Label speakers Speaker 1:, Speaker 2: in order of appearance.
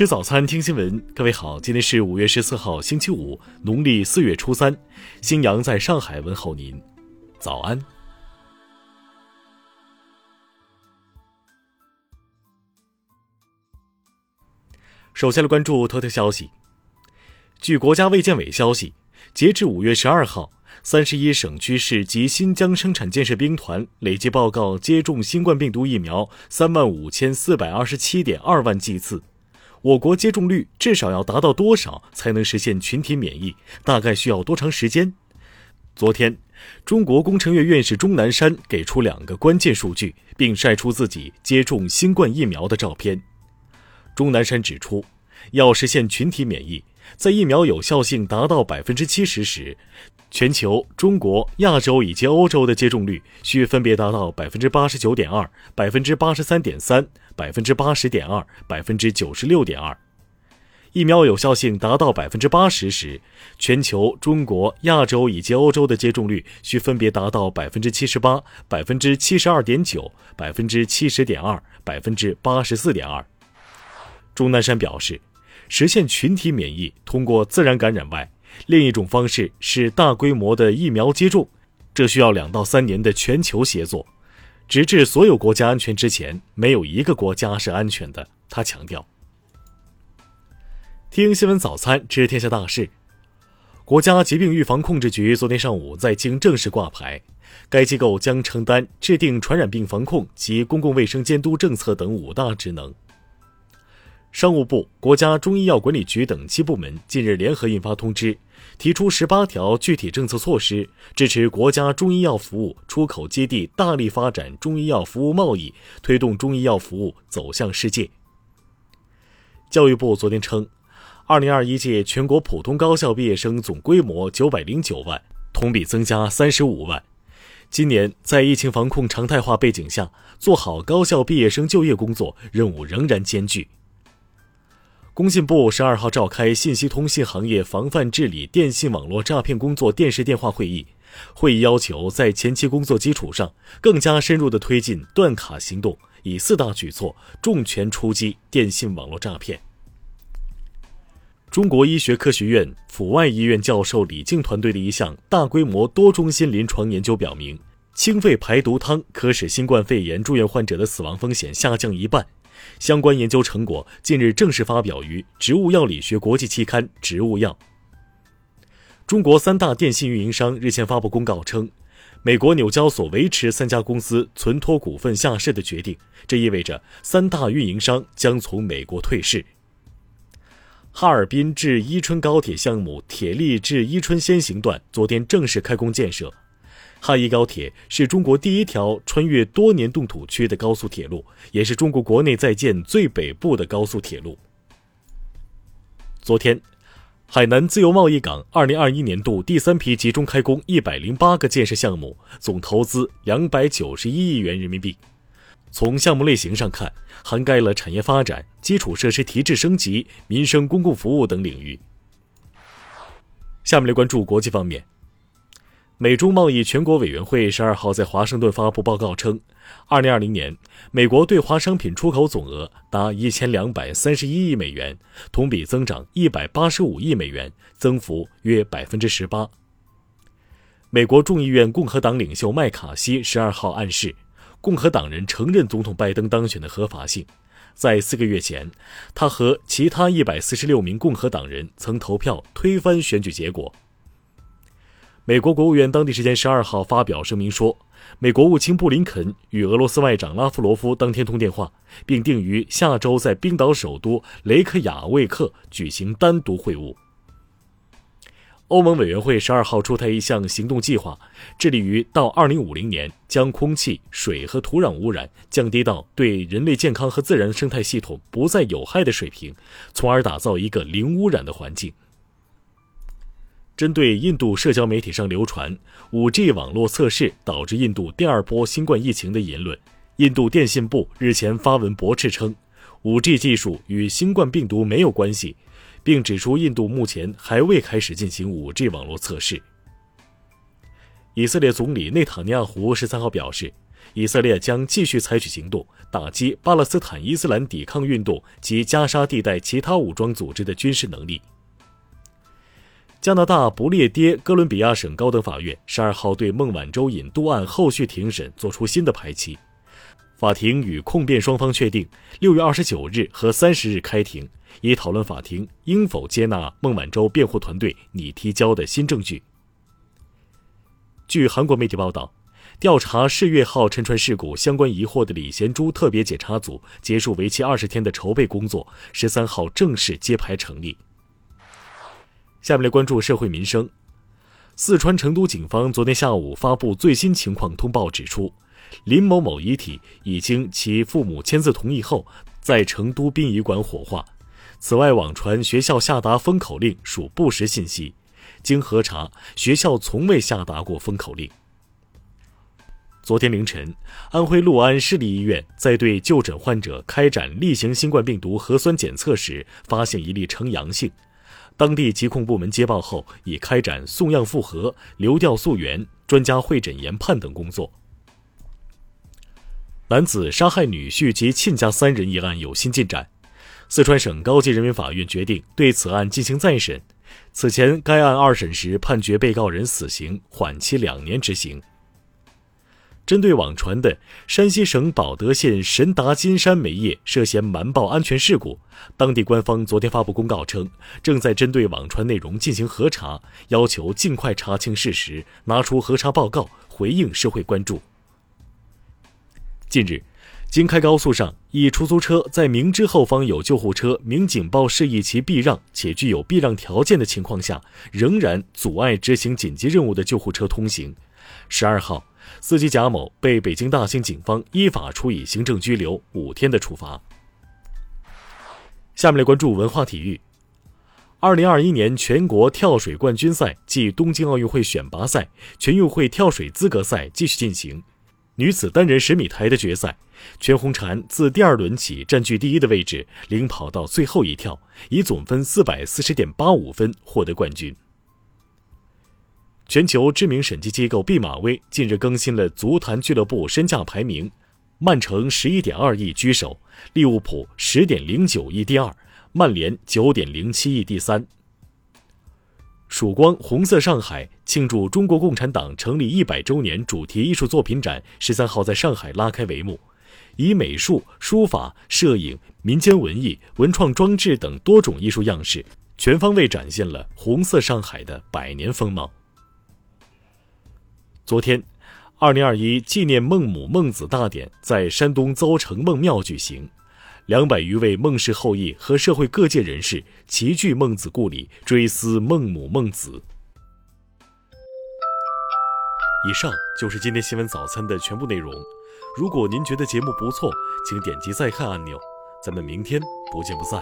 Speaker 1: 吃早餐，听新闻。各位好，今天是五月十四号，星期五，农历四月初三。新阳在上海问候您，早安。首先来关注头条消息。据国家卫健委消息，截至五月十二号，三十一省区市及新疆生产建设兵团累计报告接种新冠病毒疫苗三万五千四百二十七点二万剂次。我国接种率至少要达到多少才能实现群体免疫？大概需要多长时间？昨天，中国工程院院士钟南山给出两个关键数据，并晒出自己接种新冠疫苗的照片。钟南山指出，要实现群体免疫，在疫苗有效性达到百分之七十时。全球、中国、亚洲以及欧洲的接种率需分别达到百分之八十九点二、百分之八十三点三、百分之八十点二、百分之九十六点二。疫苗有效性达到百分之八十时，全球、中国、亚洲以及欧洲的接种率需分别达到百分之七十八、百分之七十二点九、百分之七十点二、百分之八十四点二。钟南山表示，实现群体免疫通过自然感染外。另一种方式是大规模的疫苗接种，这需要两到三年的全球协作，直至所有国家安全之前，没有一个国家是安全的。他强调。听新闻早餐知天下大事，国家疾病预防控制局昨天上午在京正式挂牌，该机构将承担制定传染病防控及公共卫生监督政策等五大职能。商务部、国家中医药管理局等七部门近日联合印发通知，提出十八条具体政策措施，支持国家中医药服务出口基地大力发展中医药服务贸易，推动中医药服务走向世界。教育部昨天称，二零二一届全国普通高校毕业生总规模九百零九万，同比增加三十五万。今年在疫情防控常态化背景下，做好高校毕业生就业工作任务仍然艰巨。工信部十二号召开信息通信行业防范治理电信网络诈骗工作电视电话会议，会议要求在前期工作基础上，更加深入地推进断卡行动，以四大举措重拳出击电信网络诈骗。中国医学科学院阜外医院教授李静团队的一项大规模多中心临床研究表明，清肺排毒汤可使新冠肺炎住院患者的死亡风险下降一半。相关研究成果近日正式发表于《植物药理学国际期刊·植物药》。中国三大电信运营商日前发布公告称，美国纽交所维持三家公司存托股份下市的决定，这意味着三大运营商将从美国退市。哈尔滨至伊春高铁项目铁力至伊春先行段昨天正式开工建设。哈宜高铁是中国第一条穿越多年冻土区的高速铁路，也是中国国内在建最北部的高速铁路。昨天，海南自由贸易港2021年度第三批集中开工108个建设项目，总投资291亿元人民币。从项目类型上看，涵盖了产业发展、基础设施提质升级、民生公共服务等领域。下面来关注国际方面。美中贸易全国委员会十二号在华盛顿发布报告称，二零二零年美国对华商品出口总额达一千两百三十一亿美元，同比增长一百八十五亿美元，增幅约百分之十八。美国众议院共和党领袖麦卡锡十二号暗示，共和党人承认总统拜登当选的合法性。在四个月前，他和其他一百四十六名共和党人曾投票推翻选举结果。美国国务院当地时间十二号发表声明说，美国务卿布林肯与俄罗斯外长拉夫罗夫当天通电话，并定于下周在冰岛首都雷克雅未克举行单独会晤。欧盟委员会十二号出台一项行动计划，致力于到二零五零年将空气、水和土壤污染降低到对人类健康和自然生态系统不再有害的水平，从而打造一个零污染的环境。针对印度社交媒体上流传 5G 网络测试导致印度第二波新冠疫情的言论，印度电信部日前发文驳斥称，5G 技术与新冠病毒没有关系，并指出印度目前还未开始进行 5G 网络测试。以色列总理内塔尼亚胡十三号表示，以色列将继续采取行动，打击巴勒斯坦伊斯兰抵抗运动及加沙地带其他武装组织的军事能力。加拿大不列颠哥伦比亚省高等法院十二号对孟晚舟引渡案后续庭审作出新的排期，法庭与控辩双方确定六月二十九日和三十日开庭，以讨论法庭应否接纳孟晚舟辩护团队拟提交的新证据。据韩国媒体报道。调查世越号沉船事故相关疑惑的李贤洙特别检查组结束为期二十天的筹备工作，十三号正式揭牌成立。下面来关注社会民生。四川成都警方昨天下午发布最新情况通报，指出林某某遗体已经其父母签字同意后，在成都殡仪馆火化。此外，网传学校下达封口令属不实信息，经核查，学校从未下达过封口令。昨天凌晨，安徽六安市立医院在对就诊患者开展例行新冠病毒核酸检测时，发现一例呈阳性。当地疾控部门接报后，已开展送样复核、流调溯源、专家会诊研判等工作。男子杀害女婿及亲家三人一案有新进展，四川省高级人民法院决定对此案进行再审。此前，该案二审时判决被告人死刑，缓期两年执行。针对网传的山西省保德县神达金山煤业涉嫌瞒报安全事故，当地官方昨天发布公告称，正在针对网传内容进行核查，要求尽快查清事实，拿出核查报告，回应社会关注。近日，京开高速上，一出租车在明知后方有救护车鸣警报示意其避让且具有避让条件的情况下，仍然阻碍执行紧急任务的救护车通行。十二号。司机贾某被北京大兴警方依法处以行政拘留五天的处罚。下面来关注文化体育。二零二一年全国跳水冠军赛暨东京奥运会选拔赛、全运会跳水资格赛继续进行。女子单人十米台的决赛，全红婵自第二轮起占据第一的位置，领跑到最后一跳，以总分四百四十点八五分获得冠军。全球知名审计机构毕马威近日更新了足坛俱乐部身价排名，曼城十一点二亿居首，利物浦十点零九亿第二，曼联九点零七亿第三。曙光红色上海庆祝中国共产党成立一百周年主题艺术作品展十三号在上海拉开帷幕，以美术、书法、摄影、民间文艺、文创装置等多种艺术样式，全方位展现了红色上海的百年风貌。昨天，二零二一纪念孟母孟子大典在山东邹城孟庙举行，两百余位孟氏后裔和社会各界人士齐聚孟子故里，追思孟母孟子。以上就是今天新闻早餐的全部内容。如果您觉得节目不错，请点击再看按钮。咱们明天不见不散。